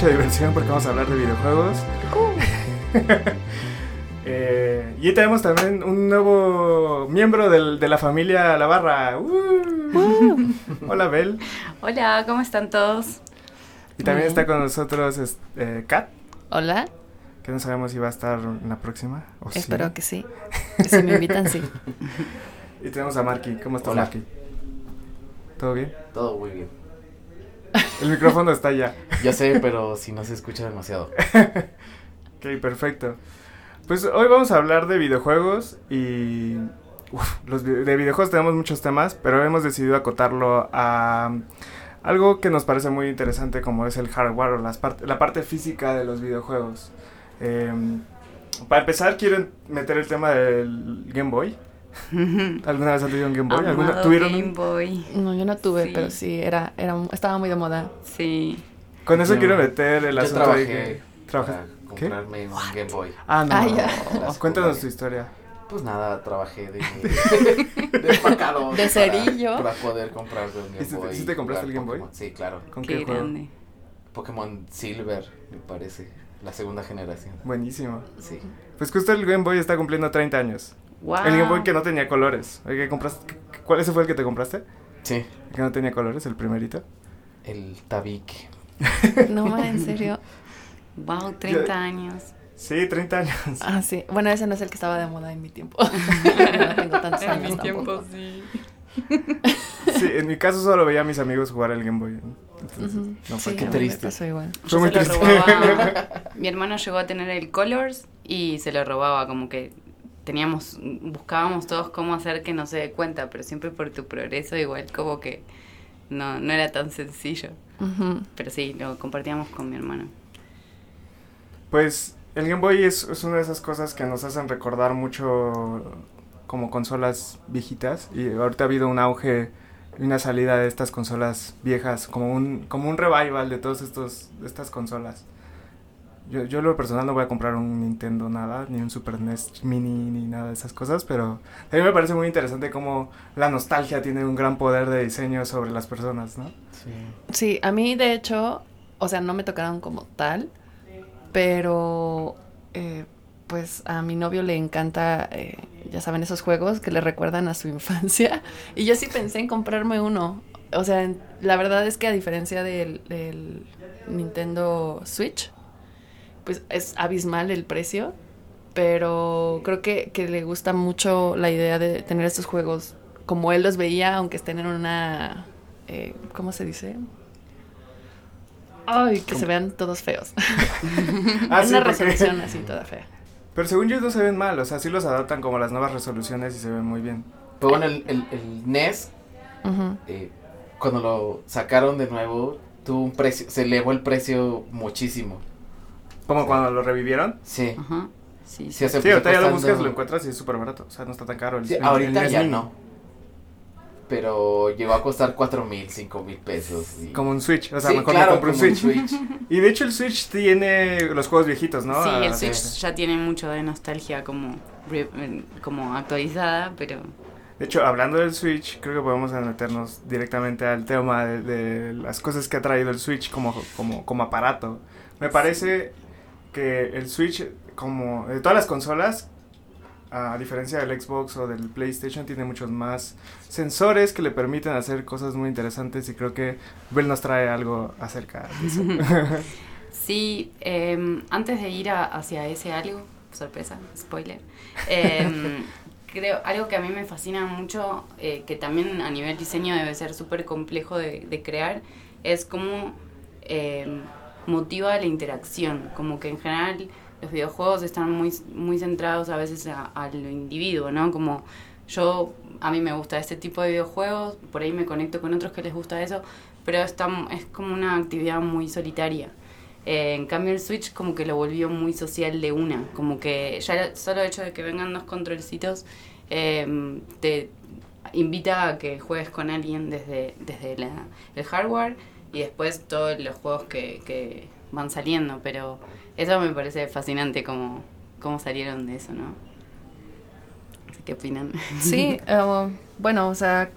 mucha diversión porque vamos a hablar de videojuegos. Eh, y tenemos también un nuevo miembro del- de la familia La Barra. Uh. Hola Bel. Hola, ¿cómo están todos? Y también está con nosotros es- eh, Kat, Hola, que no sabemos si va a estar en la próxima. O sí. espero que sí. Que si me invitan, sí. Y tenemos a Marky. ¿Cómo estás. Marky? ¿Todo bien? Todo muy bien. El micrófono está ya. Yo sé, pero si no se escucha demasiado. Ok, perfecto. Pues hoy vamos a hablar de videojuegos y... uf, los de videojuegos tenemos muchos temas, pero hemos decidido acotarlo a algo que nos parece muy interesante como es el hardware o las part- la parte física de los videojuegos. Em, para empezar quiero meter el tema del Game Boy. ¿Alguna vez han tenido un Game Boy? ¿Alguna- ¿Tuvieron Game un- Boy. No, yo no tuve, Sí. pero sí, era, era, estaba muy de moda. Sí. Con eso Yo- quiero meter el Yo asunto de trabajé que... ¿Trabajas? para ¿Qué? comprarme un Game Boy. Ah, no. Ah, no, ya. no. Cuéntanos tu historia. Pues nada, trabajé de, de empacador De para- cerillo. Para, poder comprarme un ¿Y Game te- Boy. si te compraste el Game Boy? Pokémon. Sí, claro. ¿Con Qué qué, juego? grande. Pokémon Silver, me parece. La segunda generación. Buenísimo. Sí. Pues justo el Game Boy está cumpliendo 30 años. Wow. El Game Boy que no tenía colores. Oye, ¿qué compraste? ¿Qué- ¿Cuál ese fue el que te compraste? Sí. El que no tenía colores, el primerito. El tabique. No, ma, en serio. Wow, 30 años. Sí, 30 años. Ah, sí. Bueno, ese no es el que estaba de moda en mi tiempo. no tengo tantos En años mi tampoco. tiempo sí. Sí, en mi caso solo veía a mis amigos jugar el Game Boy. Entonces, no fue Sí, qué triste. pasó igual. Fue muy triste. Mi hermano llegó a tener el Colors y se lo robaba, como que teníamos, buscábamos todos cómo hacer que no se dé cuenta, pero siempre por tu progreso igual como que no, no era tan sencillo. Pero sí, lo compartíamos con mi hermano. Pues el Game Boy es, es una de esas cosas que nos hacen recordar mucho como consolas viejitas. Y ahorita ha habido un auge y una salida de estas consolas viejas, como un, como un revival de todas estos, de estas consolas. Yo, yo en lo personal no voy a comprar un Nintendo nada, ni un Super NES Mini, ni nada de esas cosas, pero a mí me parece muy interesante cómo la nostalgia tiene un gran poder de diseño sobre las personas, ¿no? Sí. Sí, a mí de hecho, o sea, no me tocaron como tal, pero eh, pues a mi novio le encanta, eh, ya saben, esos juegos que le recuerdan a su infancia. Y yo sí pensé en comprarme uno. O sea, la verdad es que a diferencia del, del Nintendo Switch, pues es abismal el precio, pero creo que, que le gusta mucho la idea de tener estos juegos como él los veía, aunque estén en una... eh, ¿Cómo se dice? Ay, que se vean todos feos. Ah, sí, una porque- resolución así toda fea. Pero según yo no se ven mal, o sea, sí los adaptan como las nuevas resoluciones y se ven muy bien. Pero bueno, el, el, el NES, eh, cuando lo sacaron de nuevo, tuvo un precio, se elevó el precio muchísimo. Como Sí. cuando lo revivieron. Sí. Ajá. Sí, Sí, sí. ahorita ya lo buscas, lo encuentras y es súper barato. O sea, no está tan caro. El, Sí, el- ahorita el ya no. Pero llegó a costar cuatro mil, cinco mil pesos. y- Como un Switch, o sea, Sí, mejor claro, me compro un como Switch. Y de hecho el Switch tiene los juegos viejitos, ¿no? Sí, Ah, el sí. Switch ya tiene mucho de nostalgia como, eh, como actualizada, pero De hecho, hablando del Switch, creo que podemos meternos directamente al tema de, de las cosas que ha traído el Switch como, como, como aparato. Me parece que el Switch, como de todas las consolas, a diferencia del Xbox o del PlayStation, tiene muchos más sensores que le permiten hacer cosas muy interesantes y creo que Bell nos trae algo acerca de eso. sí, eh, antes de ir a- hacia ese algo, sorpresa, spoiler, eh, creo, algo que a mí me fascina mucho, eh, que también a nivel diseño debe ser súper complejo de, de crear, es cómo eh, motiva la interacción, como que en general los videojuegos están muy, muy centrados a veces a, a lo individuo, ¿no? Como yo, a mí me gusta este tipo de videojuegos, por ahí me conecto con otros que les gusta eso, pero es, tan- es como una actividad muy solitaria. Eh, en cambio el Switch como que lo volvió muy social de una, como que ya el solo hecho de que vengan dos controlcitos eh, te invita a que juegues con alguien desde, desde la- el hardware y después todos los juegos que, que van saliendo, pero eso me parece fascinante como, cómo salieron de eso, ¿no? ¿Qué opinan? Sí, eh, bueno, o sea,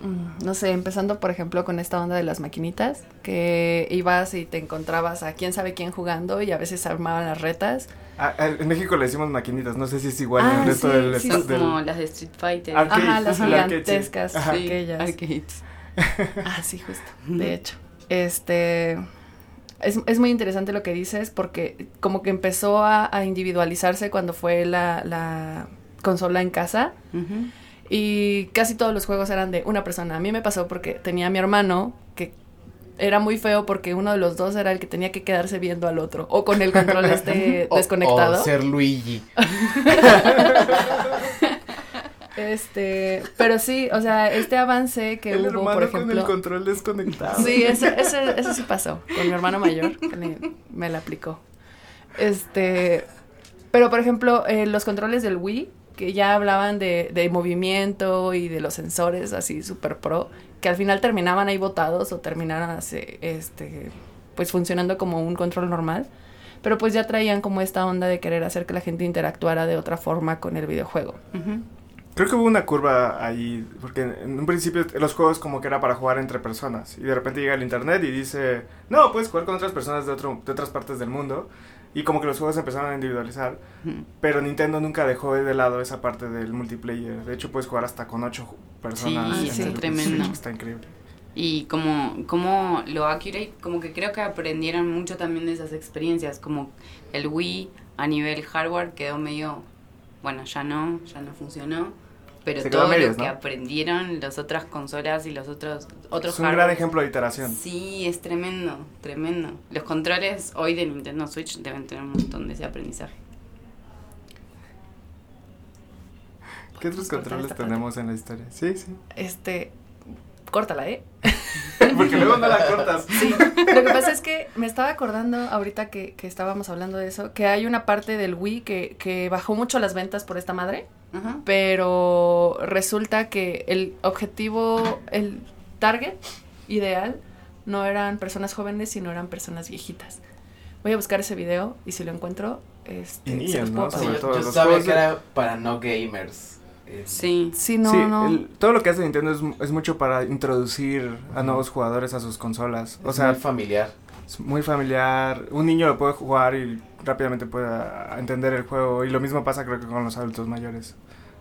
mm, no sé, empezando por ejemplo con esta onda de las maquinitas, que ibas y te encontrabas a quién sabe quién jugando y a veces armaban las retas. Ah, en México le decimos maquinitas, no sé si es igual en Ah, el resto sí, del, sí, Son del- como las de Street Fighter. Arcade. Ajá, las gigantescas, Ajá. Sí, aquellas. arcades. Ah, sí, justo. De hecho, este es, es muy interesante lo que dices porque como que empezó a, a individualizarse cuando fue la, la consola en casa y casi todos los juegos eran de una persona. A mí me pasó porque tenía a mi hermano que era muy feo porque uno de los dos era el que tenía que quedarse viendo al otro o con el control este O- desconectado. O, ser Luigi. Este, pero sí, o sea, este avance que el hubo, hermano por ejemplo, con el control desconectado. Sí, eso, eso, eso sí pasó con mi hermano mayor, que le- me la aplicó. Este, pero por ejemplo, eh, los controles del Wii, que ya hablaban de, de movimiento y de los sensores así super pro, que al final terminaban ahí botados o terminaran así, este, pues funcionando como un control normal. Pero pues ya traían como esta onda de querer hacer que la gente interactuara de otra forma con el videojuego. Ujú. Creo que hubo una curva ahí, porque en un principio los juegos como que era para jugar entre personas, y de repente llega el internet y dice, no, puedes jugar con otras personas de, otro, de otras partes del mundo, y como que los juegos empezaron a individualizar, pero Nintendo nunca dejó de lado esa parte del multiplayer, de hecho puedes jugar hasta con ocho personas. Sí, sí, tremendo. Switch, Está increíble. Y como, como lo accurate, como que creo que aprendieron mucho también de esas experiencias, como el Wii a nivel hardware quedó medio, bueno, ya no, ya no funcionó, pero Se todo medias, lo que aprendieron las otras consolas y los otros otros Es un gran ejemplo de iteración. Sí, es tremendo, tremendo. Los controles hoy de Nintendo Switch deben tener un montón de ese aprendizaje. ¿Qué otros cortar controles parte. tenemos en la historia? Sí, sí. Este, córtala, ¿eh? Porque luego no la cortas. Sí, lo que pasa es que me estaba acordando ahorita que, que estábamos hablando de eso, que hay una parte del Wii que, que bajó mucho las ventas por esta madre, Ajá. pero resulta que el objetivo, el target ideal no eran personas jóvenes, sino eran personas viejitas. Voy a buscar ese video y si lo encuentro, este, Y se niños, los puedo ¿no? pasar. Yo todo yo los sabía que era para no gamers. Eh, Sí. Sí, no, sí, no. el- todo lo que hace Nintendo es, es mucho para introducir a nuevos jugadores a sus consolas. O sea, muy familiar. Es muy familiar. Un niño lo puede jugar y rápidamente puede entender el juego. Y lo mismo pasa creo que con los adultos mayores.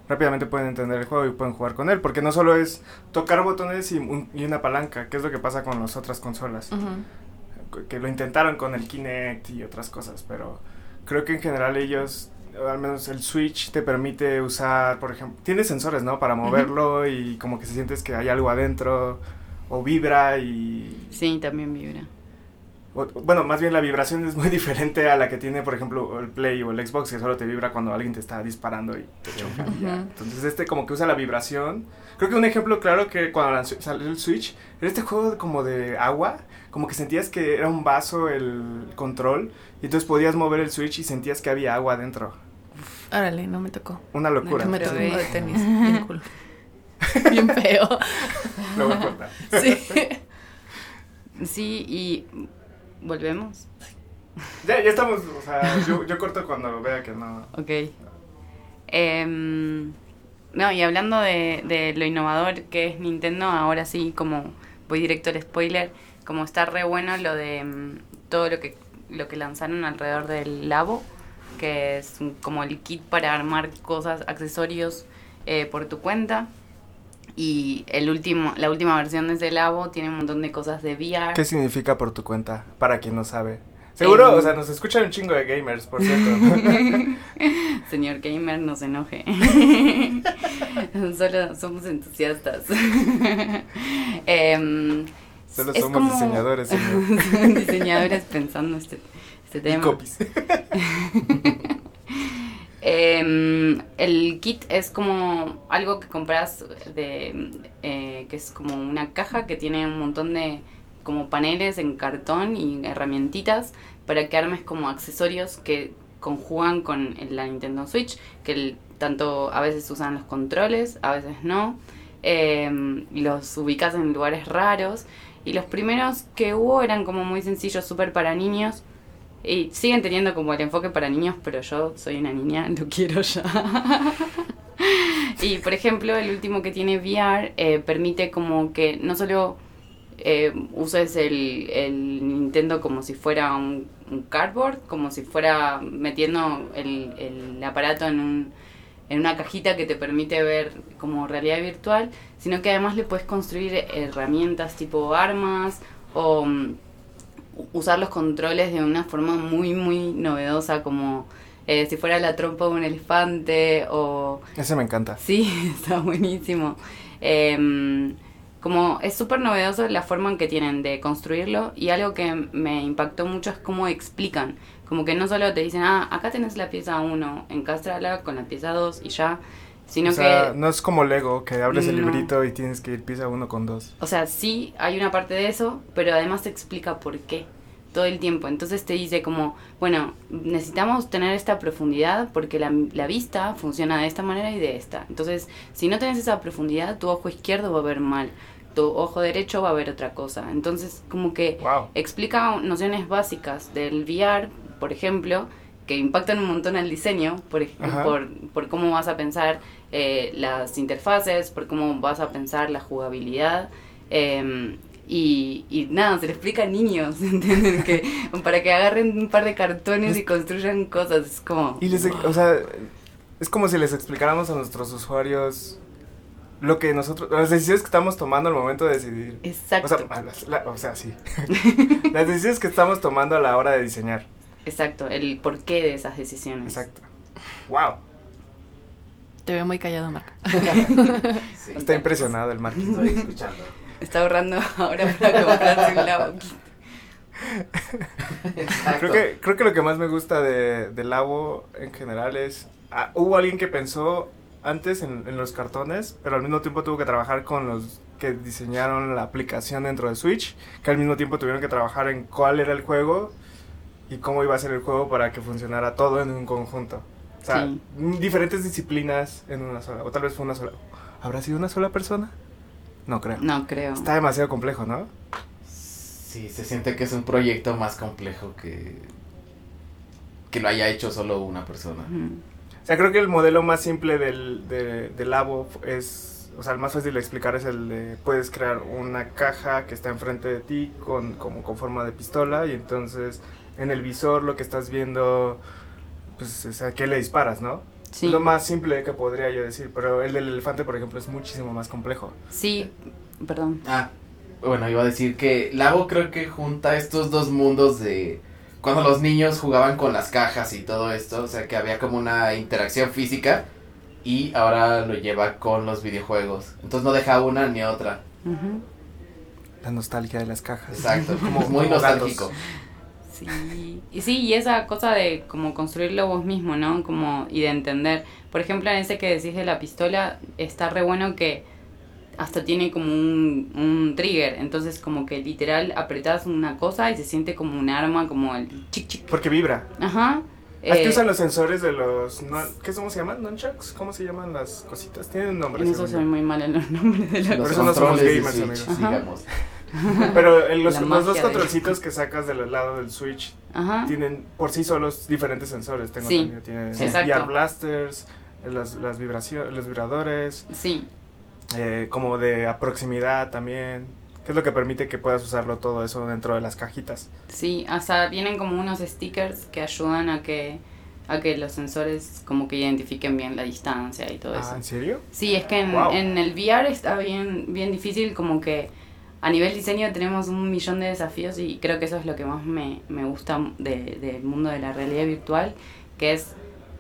Rápidamente pueden entender el juego y pueden jugar con él. Porque no solo es tocar botones y, un- y una palanca, que es lo que pasa con las otras consolas. Que lo intentaron con el Kinect y otras cosas. Pero creo que en general ellos, al menos el Switch, te permite usar, por ejemplo, tiene sensores, ¿no? Para moverlo y como que se sientes que hay algo adentro. O vibra y Sí, también vibra. Bueno, más bien la vibración es muy diferente a la que tiene, por ejemplo, el Play o el Xbox, que solo te vibra cuando alguien te está disparando y te choca. Entonces este como que usa la vibración. Creo que un ejemplo claro que cuando lanzó- salió el Switch, era este juego como de agua, como que sentías que era un vaso el control, y entonces podías mover el Switch y sentías que había agua adentro. Órale, no me tocó. Una locura. No me tocó de tenis. Bien cool. Bien feo. Lo voy a cortar. Sí. Sí, y volvemos. Ya, ya estamos, o sea, yo, yo corto cuando vea que no. Ok. Em, no, y hablando de, de lo innovador que es Nintendo, ahora sí, como voy directo al spoiler, como está re bueno lo de mm, todo lo que, lo que lanzaron alrededor del Labo, que es como el kit para armar cosas, accesorios eh, por tu cuenta. Y el último, la última versión de ese Labo tiene un montón de cosas de VR. ¿Qué significa por tu cuenta? Para quien no sabe. Seguro, Em. o sea, nos escuchan un chingo de gamers, por cierto. Señor gamer, no se enoje. Solo somos entusiastas. Em, Solo somos como- diseñadores, señor. diseñadores pensando este, este Y tema. copies. Em, el kit es como algo que compras de eh, que es como una caja que tiene un montón de como paneles en cartón y herramientitas para que armes como accesorios que conjugan con la Nintendo Switch que tanto a veces usan los controles a veces no. Em, y los ubicas en lugares raros. Y los primeros que hubo eran como muy sencillos súper para niños y siguen teniendo como el enfoque para niños, pero yo soy una niña, lo quiero ya. Y por ejemplo, el último que tiene VR eh, permite como que no solo eh, uses el, Nintendo como si fuera un, un cardboard, como si fuera metiendo el, el aparato en un en una cajita que te permite ver como realidad virtual, sino que además le puedes construir herramientas tipo armas o mm, usar los controles de una forma muy, muy novedosa, como eh, si fuera la trompa de un elefante o... Ese me encanta. Sí, está buenísimo. Em, como es súper novedoso la forma en que tienen de construirlo y algo que me impactó mucho es cómo explican. Como que no solo te dicen, ah, acá tenés la pieza 1, encástrala con la pieza 2 y ya, sino o sea, que... no es como Lego, que abres el librito y tienes que ir pieza uno con dos. O sea, sí hay una parte de eso, pero además te explica por qué todo el tiempo. Entonces te dice como, bueno, necesitamos tener esta profundidad porque la, la vista funciona de esta manera y de esta. Entonces, si no tenés esa profundidad, tu ojo izquierdo va a ver mal, tu ojo derecho va a ver otra cosa. Entonces, como que Wow. explica nociones básicas del VR, por ejemplo, que impactan un montón al diseño, por, por, por cómo vas a pensar eh, las interfaces, por cómo vas a pensar la jugabilidad. eh, y, y nada, se le explica a niños, para que agarren un par de cartones y construyan cosas. Es como... Y les, o sea, es como si les explicáramos a nuestros usuarios lo que nosotros, las decisiones que estamos tomando al momento de decidir. O Exacto, sea, a las- la- o sea, sí. las decisiones que estamos tomando a la hora de diseñar. exacto, el porqué de esas decisiones. Exacto. Wow. Te veo muy callado, Marco. Sí. Está impresionado el Marquis. Estoy escuchando. Está ahorrando ahora para comprarse un. Exacto. Creo que, creo que lo que más me gusta de, de Labo en general es. ah, hubo alguien que pensó antes en, en los cartones, pero al mismo tiempo tuvo que trabajar con los que diseñaron la aplicación dentro de Switch, que al mismo tiempo tuvieron que trabajar en cuál era el juego y cómo iba a ser el juego para que funcionara todo en un conjunto. O sea, Sí. diferentes disciplinas en una sola, o tal vez fue una sola. ¿Habrá sido una sola persona? No creo. No creo. Está demasiado complejo, ¿no? Sí, se siente que es un proyecto más complejo que que lo haya hecho solo una persona. O sea, creo que el modelo más simple del, de, del Labo es, o sea, el más fácil de explicar es el de, puedes crear una caja que está enfrente de ti con, como con forma de pistola y entonces en el visor lo que estás viendo, pues es a qué le disparas, ¿no? Sí. Lo más simple que podría yo decir, pero el del elefante, por ejemplo, es muchísimo más complejo. Sí, perdón. Ah, bueno, iba a decir que Labo creo que junta estos dos mundos de cuando los niños jugaban con las cajas y todo esto, o sea que había como una interacción física y ahora lo lleva con los videojuegos. Entonces no deja una ni otra. Ujú. La nostalgia de las cajas. Exacto, Como- muy nostálgico. Sí, y sí, y esa cosa de como construirlo vos mismo, ¿no? Como, y de entender. Por ejemplo, en ese que decís de la pistola, está re bueno que hasta tiene como un, un trigger. Entonces, como que literal apretás una cosa y se siente como un arma, como el chic chic. Porque vibra. Ajá. Aquí Eh, usan los sensores de los... no- ¿Qué cómo se llaman? ¿Nunchucks? ¿Cómo se llaman las cositas? Tienen un nombre. en eso soy muy mal en los nombres de la Por Los eso no somos controles de gamers, amigos. Sigamos. Pero en los, los dos de- controlcitos que sacas del lado del Switch Ajá. tienen por sí solos diferentes sensores. Tengo Sí, entendido. Tienen. VR blasters, las, las vibraciones, los vibradores, Sí, eh, como de a proximidad también. Que es lo que permite que puedas usarlo todo eso dentro de las cajitas. sí, hasta vienen como unos stickers que ayudan a que a que los sensores como que identifiquen bien la distancia y todo eso. Ah, ¿en serio? Sí, es que en, Wow. en el VR está bien, bien difícil, como que a nivel diseño tenemos un millón de desafíos y creo que eso es lo que más me, me gusta de- del mundo de la realidad virtual, que es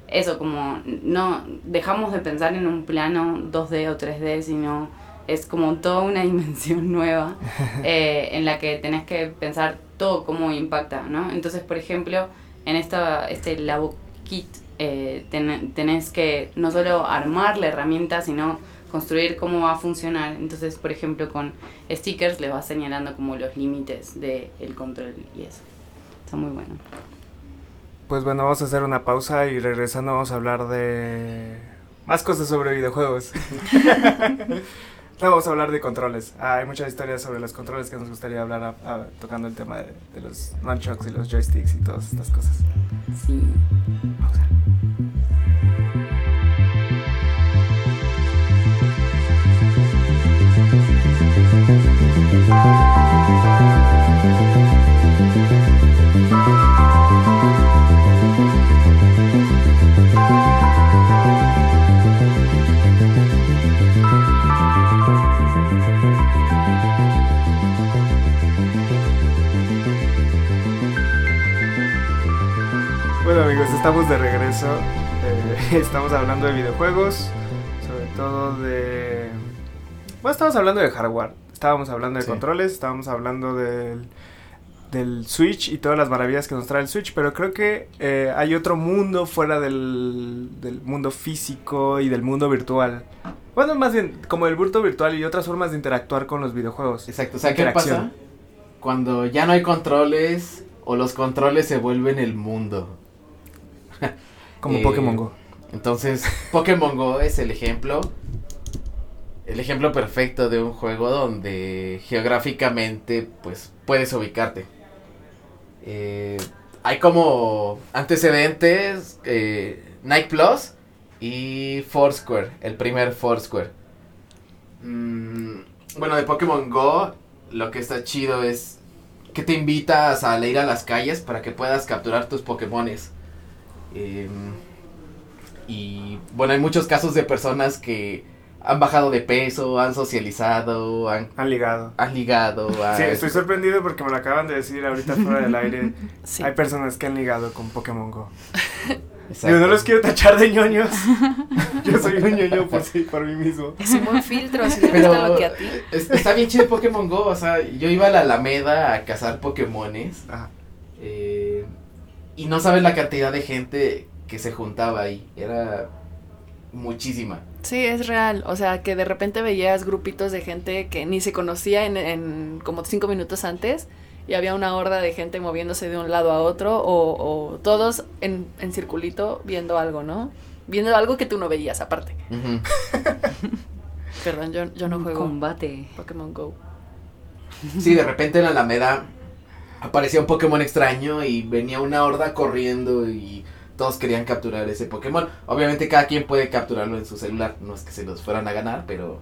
eso, como no dejamos de pensar en un plano 2D o 3D, sino es como toda una dimensión nueva eh, en la que tenés que pensar todo cómo impacta, ¿no? Entonces, por ejemplo, en esta, este Labo Kit eh, ten- tenés que no solo armar la herramienta, sino construir cómo va a funcionar. Entonces, por ejemplo, con stickers le vas señalando como los límites del control y eso. Está muy bueno. Pues bueno, vamos a hacer una pausa y regresando vamos a hablar de más cosas sobre videojuegos. No, vamos a hablar de controles. Ah, hay muchas historias sobre los controles que nos gustaría hablar a- a- tocando el tema de, de los nunchucks y los joysticks y todas estas cosas. Sí. Pausa. Estamos de regreso. Eh, estamos hablando de videojuegos, sobre todo de... Bueno, estamos hablando de hardware. Estábamos hablando de Sí. controles, estábamos hablando del, del Switch y todas las maravillas que nos trae el Switch, pero creo que eh, hay otro mundo fuera del, del mundo físico y del mundo virtual. Bueno, más bien como el mundo virtual y otras formas de interactuar con los videojuegos. Exacto, o sea, ¿qué pasa? Cuando ya no hay controles o los controles se vuelven el mundo. Como Eh, Pokémon Go. Entonces, Pokémon Go es el ejemplo. El ejemplo perfecto de un juego donde geográficamente pues puedes ubicarte. Eh, hay como antecedentes eh, Nike Plus y Foursquare, el primer Foursquare. Mm, bueno, de Pokémon Go lo que está chido es que te invitas a ir a las calles para que puedas capturar tus Pokémones. Em, y bueno, hay muchos casos de personas que han bajado de peso, han socializado, han, Han ligado. han ligado. Sí, estoy sorprendido porque me lo acaban de decir ahorita fuera del aire. Sí. Hay personas que han ligado con Pokémon Go. Yo no los quiero tachar de ñoños. Yo soy un ñoño por sí, por mí mismo. Es un buen filtro, si te Pero gusta lo que a ti. es- está bien chido Pokémon Go, o sea, yo iba a la Alameda a cazar Pokémones Ajá. Y no sabes la cantidad de gente que se juntaba ahí, era muchísima. Sí, es real. O sea, que de repente veías grupitos de gente que ni se conocía en, en como cinco minutos antes y había una horda de gente moviéndose de un lado a otro o, o todos en, en circulito viendo algo, ¿no? Viendo algo que tú no veías aparte. Perdón, yo, yo no Un juego Combate. Pokémon Go. Sí, de repente en la Alameda aparecía un Pokémon extraño y venía una horda corriendo y todos querían capturar ese Pokémon. Obviamente cada quien puede capturarlo en su celular, no es que se los fueran a ganar, pero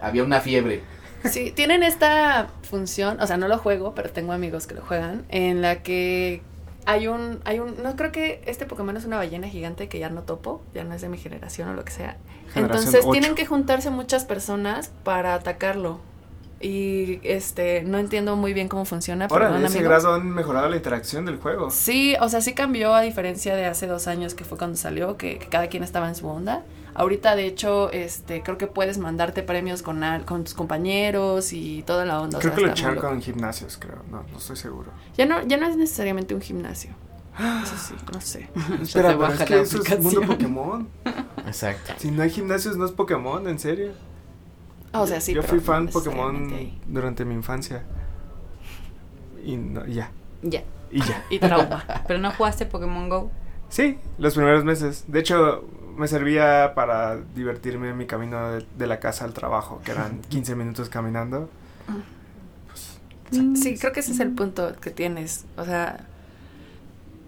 había una fiebre. Sí, tienen esta función, o sea, no lo juego, pero tengo amigos que lo juegan, en la que hay un, hay un, no creo que este Pokémon es una ballena gigante que ya no topo, ya no es de mi generación o lo que sea. Generación Entonces tienen que juntarse muchas personas para atacarlo. Y este, no entiendo muy bien cómo funciona, Ahora, perdón, en ese amigos. grado han mejorado la interacción del juego. Sí, o sea, sí cambió a diferencia de hace dos años que fue cuando salió, que, que cada quien estaba en su onda. Ahorita, de hecho, este, creo que puedes mandarte premios con, al- con tus compañeros y toda la onda. o Creo sea, que lo echaron con gimnasios, creo. No, no estoy seguro. Ya no, ya no es necesariamente un gimnasio. Eso sí, no sé. Espera, pero es que eso es mundo Pokémon. Exacto. Si no hay gimnasios, no es Pokémon, en serio. O sea, sí. Yo fui fan necesariamente Pokémon durante mi infancia. Y no, y ya. Ya. Y ya. Y trauma. Pero no jugaste Pokémon Go. Sí, los primeros meses. De hecho, me servía para divertirme en mi camino de, de la casa al trabajo, que eran 15 minutos caminando. Sí, creo que ese es el punto que tienes. O sea,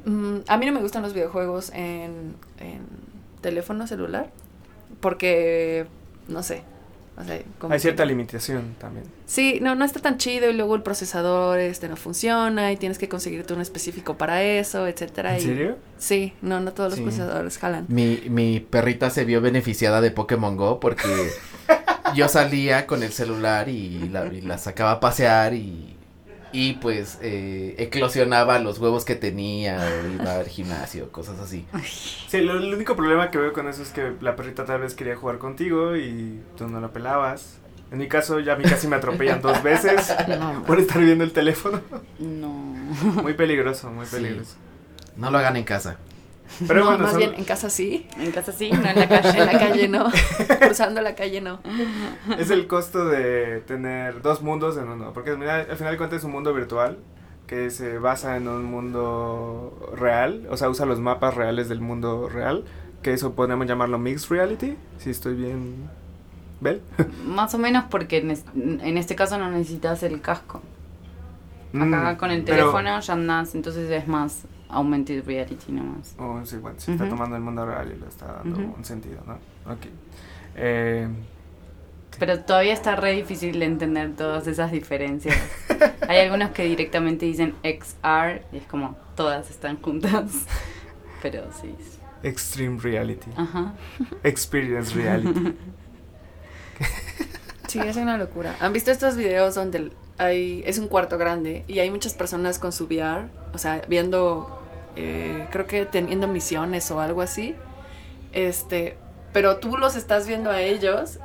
mm, a mí no me gustan los videojuegos en, en teléfono celular porque, no sé. O sea, como Hay que- cierta limitación también. Sí, no, no está tan chido y luego el procesador este no funciona y tienes que conseguirte uno específico para eso, etcétera. ¿En y- serio? Sí, no, no todos los Sí. procesadores jalan. Mi, mi perrita se vio beneficiada de Pokémon Go porque yo salía con el celular y la, y la sacaba a pasear y, y pues eh, eclosionaba los huevos que tenía iba al gimnasio, cosas así. Sí, lo, el único problema que veo con eso es que la perrita tal vez quería jugar contigo y tú no la pelabas. En mi caso, ya a mí casi me atropellan dos veces No, por estar viendo el teléfono. no. Muy peligroso, muy Sí. peligroso. No lo hagan en casa. Pero no, bueno, más son- bien en casa sí, En casa sí, no en la calle. en la calle no, cruzando la calle no. es el costo de tener dos mundos en uno. Porque al final, al final de cuentas es un mundo virtual que se basa en un mundo real. O sea, usa los mapas reales del mundo real. Que eso podemos llamarlo mixed reality. Si estoy bien. ¿Bel? Más o menos porque en, es- en este caso no necesitas el casco. Acá Mm, con el pero- teléfono ya andás, entonces es más augmented reality nomás. Oh, sí, bueno, se está Ujú. tomando el mundo real y le está dando Ujú. un sentido, ¿no? Ok. Eh, Pero todavía está re difícil de entender todas esas diferencias. Hay algunos que directamente dicen XR y es como todas están juntas. Pero sí. extreme reality. Ajá. Experience reality. Sí, es una locura. ¿Han visto estos videos donde hay es un cuarto grande y hay muchas personas con su VR, o sea, viendo eh, creo que teniendo misiones o algo así. Este, pero tú los estás viendo a ellos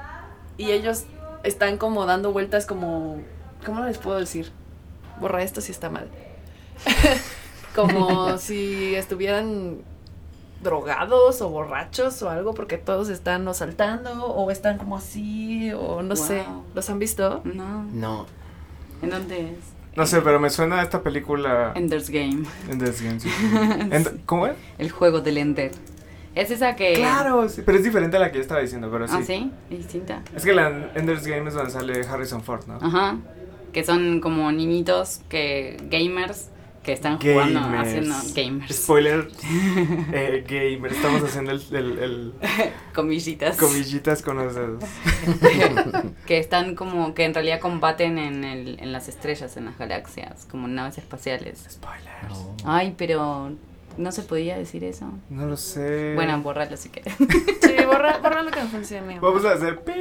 y ellos están como dando vueltas como, ¿cómo les puedo decir? Borra esto si está mal. como si estuvieran drogados o borrachos o algo porque todos están o saltando o están como así o no sé. Wow. ¿Los han visto? No. No. ¿En dónde es? No sé, pero me suena a esta película. Ender's Game. Ender's Game, sí. End- ¿Cómo es? El juego del Ender. Es esa que. Claro, sí, pero es diferente a la que yo estaba diciendo, pero sí. Ah, sí, es distinta. Es que la Ender's Game es donde sale Harrison Ford, ¿no? Ajá. Que son como niñitos que gamers que están jugando Gamers. haciendo gamers. Spoiler, eh, gamer. Estamos haciendo el, el, el Comillitas. comillitas con los dedos. que están como que en realidad combaten en, el, en las estrellas, en las galaxias, como naves espaciales. Spoilers. No. Ay, pero no se podía decir eso. No lo sé. Bueno, borrarlo si quieres. Sí, borra, borra lo que no funcione. Vamos a hacer pi.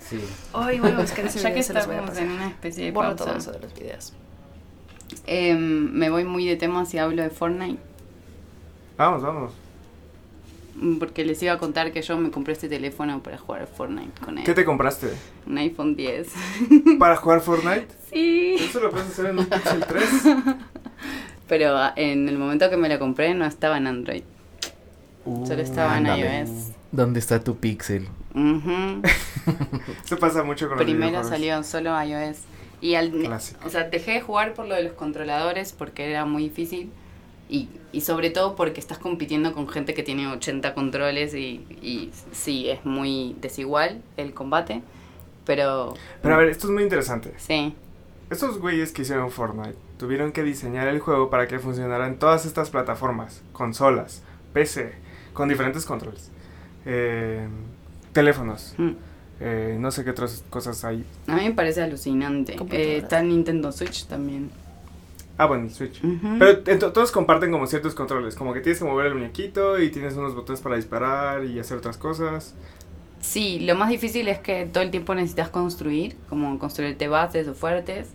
Sí. Hoy voy a buscar ese ya video que estamos en una especie de Borra pausa, todo eso de los videos. Em, me voy muy de tema si hablo de Fortnite. Vamos, vamos. mm, Porque les iba a contar que yo me compré este teléfono para jugar Fortnite con él. ¿Qué te compraste? Un iPhone 10. ¿Para jugar Fortnite? sí. Eso lo puedes hacer en un Pixel 3. Pero ah, en el momento que me lo compré no estaba en Android. Solo estaba en ándale. iOS. ¿Dónde está tu pixel? Esto pasa mucho con los Primero videojuegos. salió solo iOS. Y al, Clásico. o sea, dejé de jugar por lo de los controladores porque era muy difícil. Y, y sobre todo porque estás compitiendo con gente que tiene 80 controles y, y sí, es muy desigual el combate. Pero Pero a ver, esto es muy interesante. sí, Estos güeyes que hicieron Fortnite tuvieron que diseñar el juego para que funcionara en todas estas plataformas, consolas, PC, con diferentes controles, eh, teléfonos, Mm. Eh, no sé qué otras cosas hay. a mí me parece alucinante. Eh, está en Nintendo Switch también. Ah, bueno, el Switch. Pero ento- todos comparten como ciertos controles, como que tienes que mover el muñequito y tienes unos botones para disparar y hacer otras cosas. Sí, lo más difícil es que todo el tiempo necesitas construir, como construirte bases o fuertes.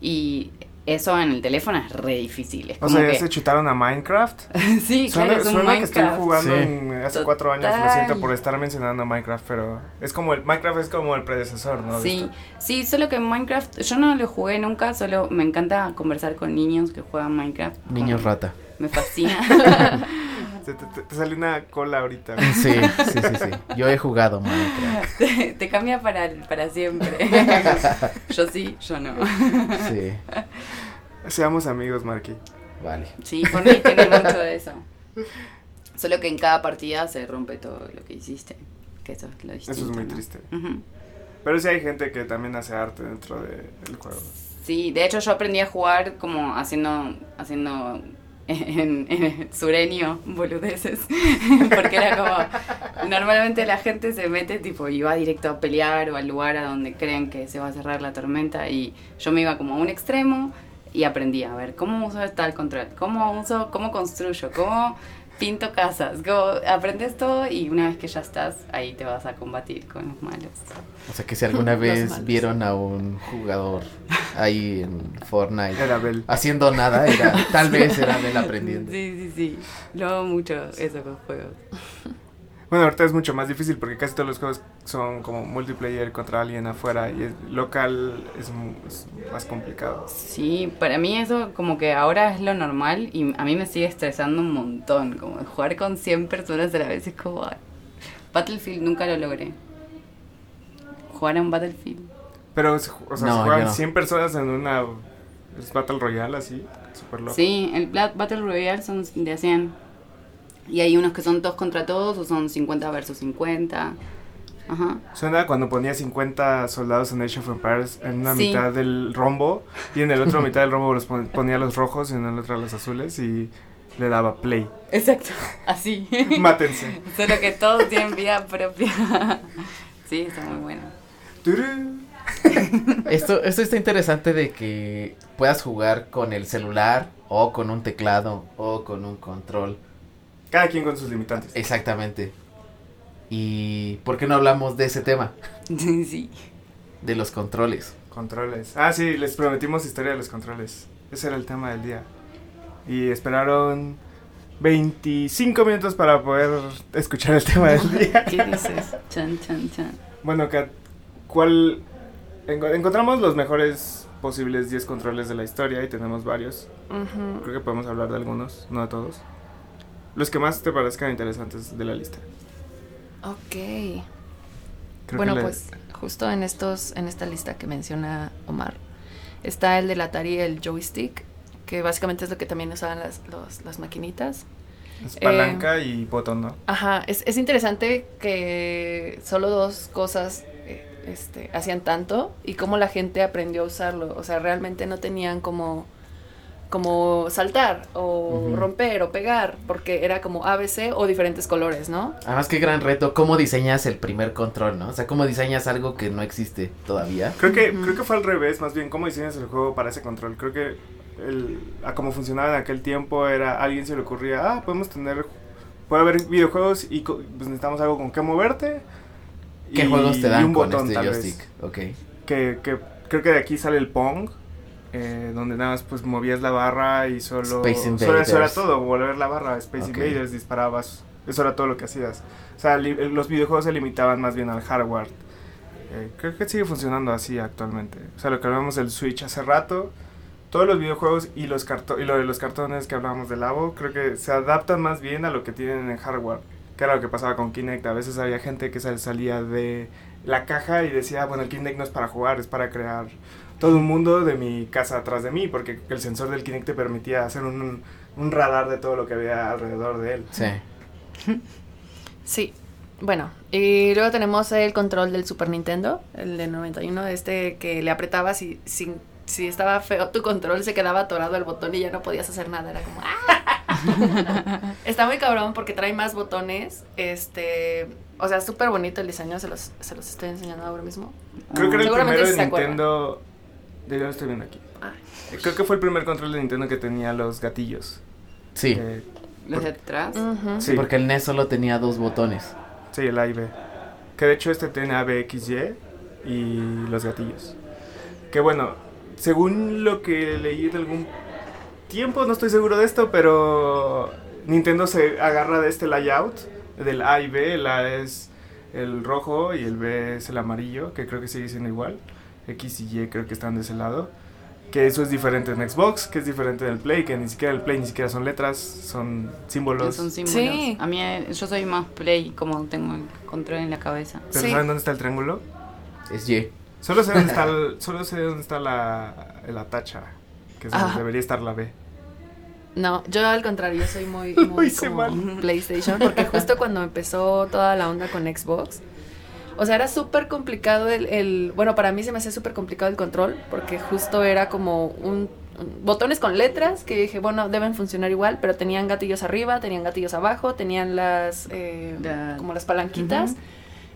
Y eso en el teléfono es re difícil. Es O como sea, ya que... se chutaron a Minecraft. sí, Suena, claro, es un suena que estoy jugando Sí. en- hace Total. cuatro años, lo siento por estar mencionando Minecraft, pero es como el Minecraft es como el predecesor, Sí, sí, solo que Minecraft, yo no lo jugué nunca, solo me encanta conversar con niños que juegan Minecraft. Niños rata. Me fascina. Te, te- salió una cola ahorita. Sí, sí, sí, sí. Yo he jugado Minecraft. te, te cambia para, para siempre. yo sí, yo no. Sí. Seamos amigos, Marky. Vale. Sí, Fortnite tiene mucho de eso. Solo que en cada partida se rompe todo lo que hiciste. Que eso es lo distinto. Eso es muy ¿no? triste. Pero sí hay gente que también hace arte dentro de- del juego. Sí, de hecho yo aprendí a jugar como haciendo, haciendo en, en sureño boludeces. Porque era como, normalmente la gente se mete tipo y va directo a pelear o al lugar a donde creen que se va a cerrar la tormenta y yo me iba como a un extremo y aprendí a ver cómo uso tal control, cómo uso, cómo construyo, cómo pinto casas, cómo aprendes todo y una vez que ya estás ahí te vas a combatir con los malos. O sea que si alguna vez malos. vieron a un jugador ahí en Fortnite Era haciendo nada, era, tal vez era él aprendiendo. Sí, sí, sí. Lo hago mucho eso con juegos. Bueno, ahorita es mucho más difícil porque casi todos los juegos son como multiplayer contra alguien afuera y es- local es, es más complicado. Sí, para mí eso como que ahora es lo normal y a mí me sigue estresando un montón, como jugar con 100 personas a la vez es como... Battlefield nunca lo logré. Jugar a un Battlefield. Pero, o sea, No, se juegan no. 100 personas en una es Battle Royale así, super loco. Sí, el Battle Royale son de a 100. Y hay unos que son todos contra todos o son 50 versus 50. Ajá. Suena cuando ponía 50 soldados en Age of Empires en una Sí. mitad del rombo y en el otro mitad del rombo los pon- ponía los rojos y en el otro los azules y le daba play. Exacto, así. Mátense. Solo que todos tienen vida propia. sí, está muy bueno. Turú. Esto, esto está interesante de que puedas jugar con el celular o con un teclado o con un control. Cada quien con sus limitantes. Exactamente. ¿Y por qué no hablamos de ese tema? sí. De los controles. Controles. Ah, sí, les prometimos historia de los controles. Ese era el tema del día. Y esperaron 25 minutos para poder escuchar el tema del día. ¿Qué dices? Chan, chan, chan. Bueno, Kat, ¿cuál enco- encontramos los mejores posibles 10 controles de la historia y tenemos varios. Creo que podemos hablar de algunos, no de todos. Los que más te parezcan interesantes de la lista. Ok. Creo bueno, pues justo en estos, en esta lista que menciona Omar, está el del Atari, el joystick, que básicamente es lo que también usaban las, los- las maquinitas. es eh, palanca y botón, ¿no? Ajá, es, es interesante que solo dos cosas eh, este, hacían tanto y cómo la gente aprendió a usarlo. O sea, realmente no tenían como, como saltar o romper o pegar, porque era como ABC o diferentes colores, ¿no? Además, qué gran reto, cómo diseñas el primer control, ¿no? O sea, cómo diseñas algo que no existe todavía. Creo que, creo que fue al revés, más bien, cómo diseñas el juego para ese control. Creo que el, a cómo funcionaba en aquel tiempo era, a alguien se le ocurría, ah, podemos tener, puede haber videojuegos y co- pues necesitamos algo con qué moverte. ¿Qué y- juegos te y dan un con botón, este tal vez. joystick? Ok. Que, que creo que de aquí sale el Pong, eh, donde nada más pues movías la barra y solo... Space solo eso era todo, volver la barra, Space. Invaders, disparabas, eso era todo lo que hacías. O sea, li- los videojuegos se limitaban más bien al hardware. Eh, creo que sigue funcionando así actualmente. O sea, lo que hablábamos del Switch hace rato, todos los videojuegos y, los carto y lo de los cartones que hablábamos del Labo, creo que se adaptan más bien a lo que tienen en hardware. Que era lo que pasaba con Kinect. A veces había gente que sal- salía de la caja y decía, "Ah, bueno, el Kinect no es para jugar, es para crear todo un mundo de mi casa atrás de mí, porque el sensor del Kinect te permitía hacer un, un radar de todo lo que había alrededor de él. Sí. Sí. Bueno, y luego tenemos el control del Super Nintendo, el de 91, este que le apretabas y sin, si estaba feo tu control se quedaba atorado el botón y ya no podías hacer nada, era como ¡ah! Está muy cabrón porque trae más botones, este, o sea, súper bonito el diseño, se los, se los estoy enseñando ahora mismo. Creo que era el primero de se. Nintendo. Ya lo estoy viendo aquí. Ah. Creo que fue el primer control de Nintendo que tenía los gatillos. Sí. Eh, Los de atrás. Sí, Porque el NES solo tenía dos botones. sí, el A y B. Que de hecho este tiene A, B, X, Y y los gatillos. Que bueno, según lo que leí en algún tiempo, no estoy seguro de esto, pero Nintendo se agarra de este layout del A y B. El A es el rojo y el B es el amarillo, que creo que sigue siendo igual. X y Y creo que están de ese lado. Que eso es diferente en Xbox, que es diferente en el Play, que ni siquiera el Play ni siquiera son letras, son símbolos. Son símbolos. Sí. A mí, eh, yo soy más play, como tengo el control en la cabeza. ¿Pero Sí. saben dónde está el triángulo? Es Y. Solo sé dónde está, el- solo sé dónde está la, la tacha, que es donde Ajá. debería estar la B. No, yo al contrario, yo soy muy, muy como mal. PlayStation, porque justo cuando empezó toda la onda con Xbox, o sea, era súper complicado el, el- bueno, para mí se me hacía súper complicado el control, porque justo era como un, un- botones con letras que dije, bueno, deben funcionar igual, pero tenían gatillos arriba, tenían gatillos abajo, tenían las, eh, La- como las palanquitas,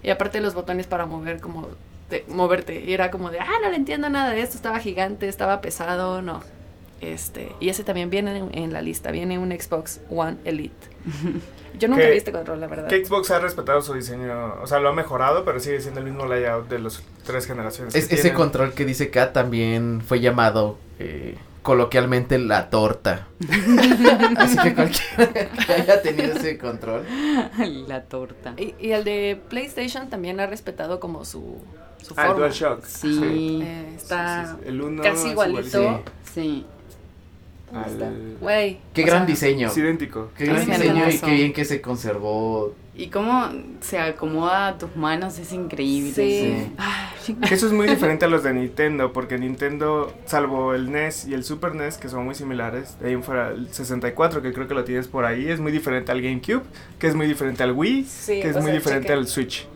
y aparte los botones para mover, como, de, moverte, y era como de, ah, no le entiendo nada de esto, estaba gigante, estaba pesado, no. Este, y ese también viene en, en la lista, viene un Xbox One Elite. Yo nunca ¿Qué- vi este control, la verdad. Que Xbox ha respetado su diseño, o sea, lo ha mejorado, pero sigue siendo el mismo layout de las tres generaciones. Es- que ese tienen. control que dice Kat también fue llamado eh, coloquialmente la torta. Así que cualquiera que haya tenido ese control. la torta. Y, y el de PlayStation también ha respetado como su, su Ah, forma. DualShock. Sí. Eh, está Sí, sí, sí. El uno casi es igualito. Sí. Al- Güey. Qué gran sea, diseño. Es idéntico. Qué gran diseño y qué bien que se conservó. Y cómo se acomoda a tus manos es increíble. Sí. Sí. Eso es muy diferente a los de Nintendo, porque Nintendo, salvo el NES y el Super NES, que son muy similares, de ahí fuera el 64, que creo que lo tienes por ahí, es muy diferente al GameCube, que es muy diferente al Wii, Sí, que es muy sea, diferente al Switch.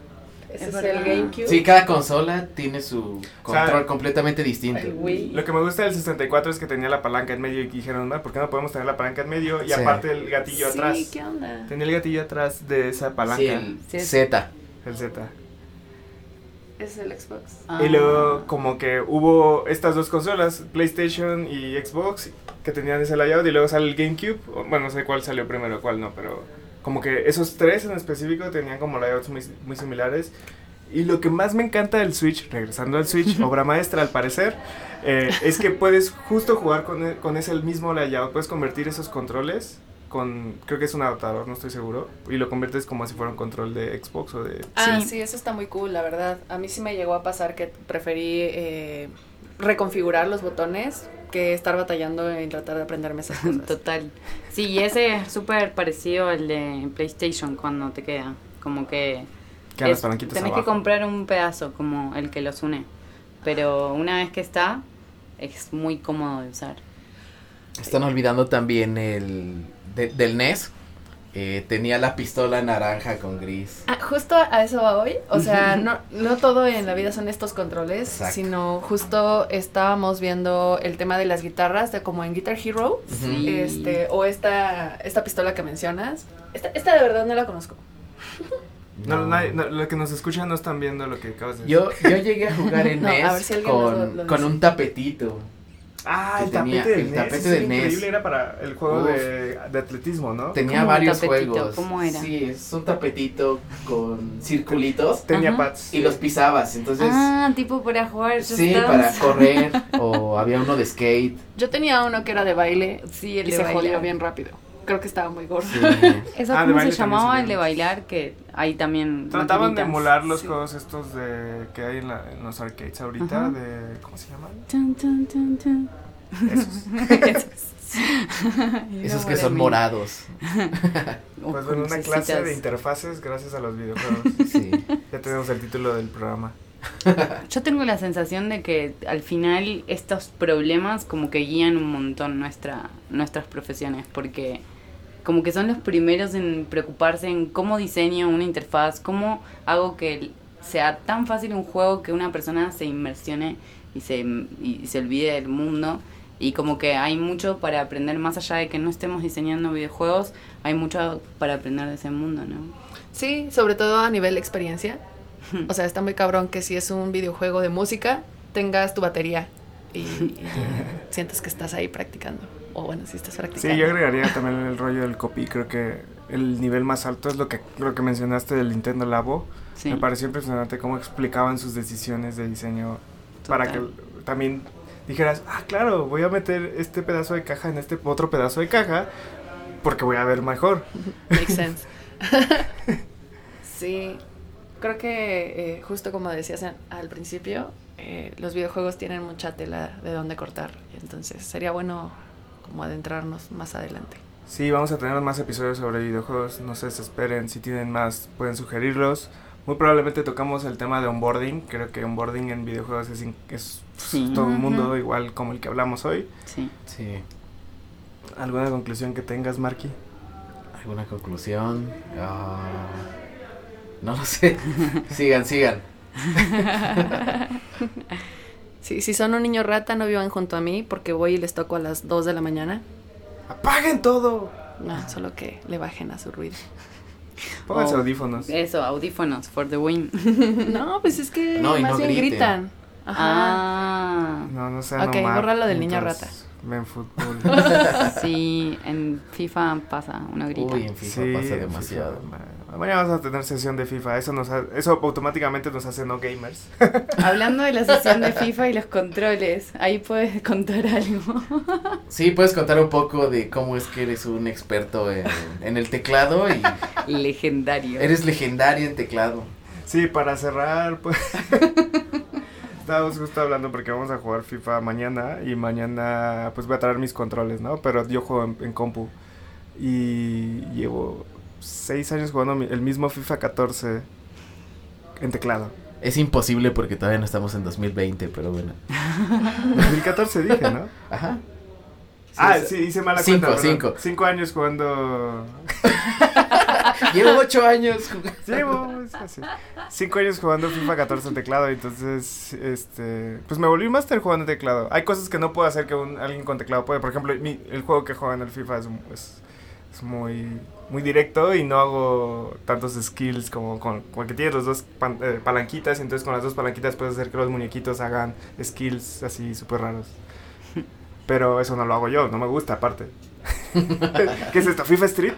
Ese Es el GameCube. Sí, cada consola tiene su control sea, completamente distinto. Lo que me gusta del 64 es que tenía la palanca en medio y dijeron, "Ah, ¿por qué no podemos tener la palanca en medio? Y Sí. aparte el gatillo sí, atrás. ¿qué onda? Tenía el gatillo atrás de esa palanca, Sí, el Sí, es- Z. el Z. Es el Xbox. ah. Y luego como que hubo estas dos consolas, PlayStation y Xbox, que tenían ese layout y luego sale el GameCube. Bueno, no sé cuál salió primero, cuál no, pero como que esos tres en específico tenían como layouts muy, muy similares. Y lo que más me encanta del Switch, regresando al Switch, obra maestra al parecer, eh, es que puedes justo jugar con, e- con ese mismo layout. Puedes convertir esos controles con, creo que es un adaptador, no estoy seguro, y lo conviertes como si fuera un control de Xbox o de... Ah, Sí. sí. eso está muy cool, la verdad. A mí sí me llegó a pasar que preferí eh, reconfigurar los botones que estar batallando en tratar de aprenderme esas cosas. Total. Sí, y ese es súper parecido al de PlayStation cuando te queda. Como que Que a las es- palanquitas tenés que abajo. comprar un pedazo como el que los une. Pero una vez que está, es muy cómodo de usar. Están olvidando también el de- del NES. Eh, tenía la pistola naranja con gris. Ah, justo a eso va hoy. O sea, no, no todo en la vida son estos controles, Exacto. sino justo estábamos viendo el tema de las guitarras, de como en Guitar Hero. Sí. Este, o esta, esta pistola que mencionas. Esta, esta de verdad no la conozco. No, nadie- no, lo que nos escuchan no están viendo lo que acabas de decir. Yo, yo llegué a jugar en NES si lo- con, lo con dice. un tapetito. Ah, el tenía- tapete del el tapete era NES. increíble, era para el juego Uf. de, de atletismo, ¿no? Tenía ¿Cómo un varios tapetito? juegos. ¿Cómo era? Sí, es un tapetito con circulitos Tenía Ajá. pads. y los pisabas. Entonces, ah, tipo para jugar sí, Dance. para correr. o había uno de skate. Yo tenía uno que era de baile Sí, el y de se bailar. jodió bien rápido. Creo que estaba muy gordo. Sí. ¿Eso Ah, cómo se llamaba el de bailar? Que hay también. Trataban de emular los Sí. juegos estos de que hay en, la- en los arcades ahorita Ajá. de ¿cómo se llaman? Tun. Esos. Esos que son morados. Pues bueno, una clase de interfaces gracias a los videojuegos. Sí. ya tenemos el título del programa. Yo tengo la sensación de que al final estos problemas como que guían un montón nuestra, nuestras profesiones, porque como que son los primeros en preocuparse en cómo diseño una interfaz, cómo hago que sea tan fácil un juego que una persona se inmersione y se, y se olvide del mundo. Y como que hay mucho para aprender, más allá de que no estemos diseñando videojuegos, hay mucho para aprender de ese mundo, ¿no? Sí, sobre todo a nivel experiencia. O sea, está muy cabrón que si es un videojuego de música, tengas tu batería y, y sientes que estás ahí practicando. O bueno, si estás practicando. Sí, yo agregaría también el rollo del copy. Creo que el nivel más alto es lo que lo que mencionaste del Nintendo Labo. Sí. Me pareció impresionante cómo explicaban sus decisiones de diseño para que también dijeras, ah, claro, voy a meter este pedazo de caja en este otro pedazo de caja porque voy a ver mejor. Makes sense. sí, creo que eh, justo como decías en- al principio, eh, los videojuegos tienen mucha tela de dónde cortar. Entonces sería bueno como adentrarnos más adelante. Sí, vamos a tener más episodios sobre videojuegos, no se desesperen, si tienen más pueden sugerirlos. Muy probablemente tocamos el tema de onboarding, creo que onboarding en videojuegos es, in- es Sí. todo un mundo igual como el que hablamos hoy. Sí. Sí. ¿Alguna conclusión que tengas, Marky? ¿Alguna conclusión? Ah, no lo sé. sigan, sigan. Sí, si son un niño rata, no vivan junto a mí porque voy y les toco a las 2 de la mañana. ¡Apaguen todo! No, solo que le bajen a su ruido. Pónganse Oh. audífonos. Eso, audífonos for the win. No, pues es que No, más no bien griten. gritan. Ajá. Ah, No, no sean Ok, borra lo del niño mientras Ven fútbol. sí, en FIFA pasa, uno grita. Uy, en FIFA Sí, pasa en demasiado. FIFA, Mañana vamos a tener sesión de FIFA. Eso nos ha- eso automáticamente nos hace no gamers. Hablando de la sesión de FIFA y los controles, ahí puedes contar algo. Sí, puedes contar un poco de cómo es que eres un experto en, en el teclado y Legendario. eres legendario en teclado. Sí, para cerrar, pues. Estábamos justo hablando porque vamos a jugar FIFA mañana y mañana pues voy a traer mis controles, ¿no? Pero yo juego en, en compu y llevo seis años jugando el mismo FIFA 14 en teclado. Es imposible porque todavía no estamos en 2020, pero bueno. 2014 dije, ¿no? Ajá. ah, sí, hice mala Cinco, cuenta. perdón. cinco. Cinco años jugando Llevo ocho años. jugando. Llevo es así. cinco años jugando FIFA 14 en teclado, entonces, este, pues me volví máster jugando en teclado. Hay cosas que no puedo hacer que un- alguien con teclado puede. Por ejemplo, mi- el juego que juego en el FIFA es, es, es muy, muy directo y no hago tantos skills como con, con que tienes los dos pan- eh, palanquitas, y entonces con las dos palanquitas puedes hacer que los muñequitos hagan skills así súper raros. Pero eso no lo hago yo, no me gusta aparte. ¿Qué es esto? ¿FIFA Street?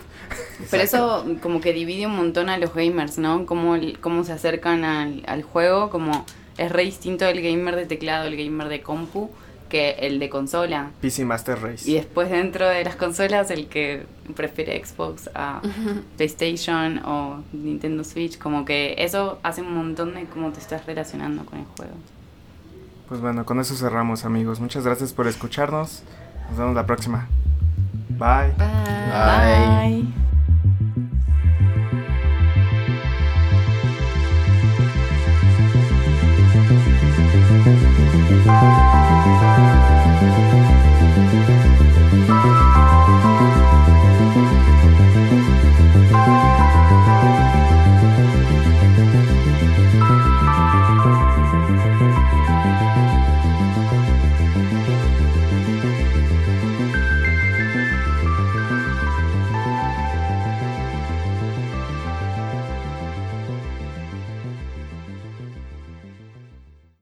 Pero eso como que divide un montón a los gamers, ¿no? Cómo, cómo se acercan al, al juego, como es re distinto el gamer de teclado, el gamer de compu, que el de consola. PC Master Race. Y después dentro de las consolas el que prefiere Xbox a PlayStation o Nintendo Switch, como que eso hace un montón de cómo te estás relacionando con el juego. Pues bueno, con eso cerramos amigos. Muchas gracias por escucharnos. Nos vemos la próxima. Bye. Bye.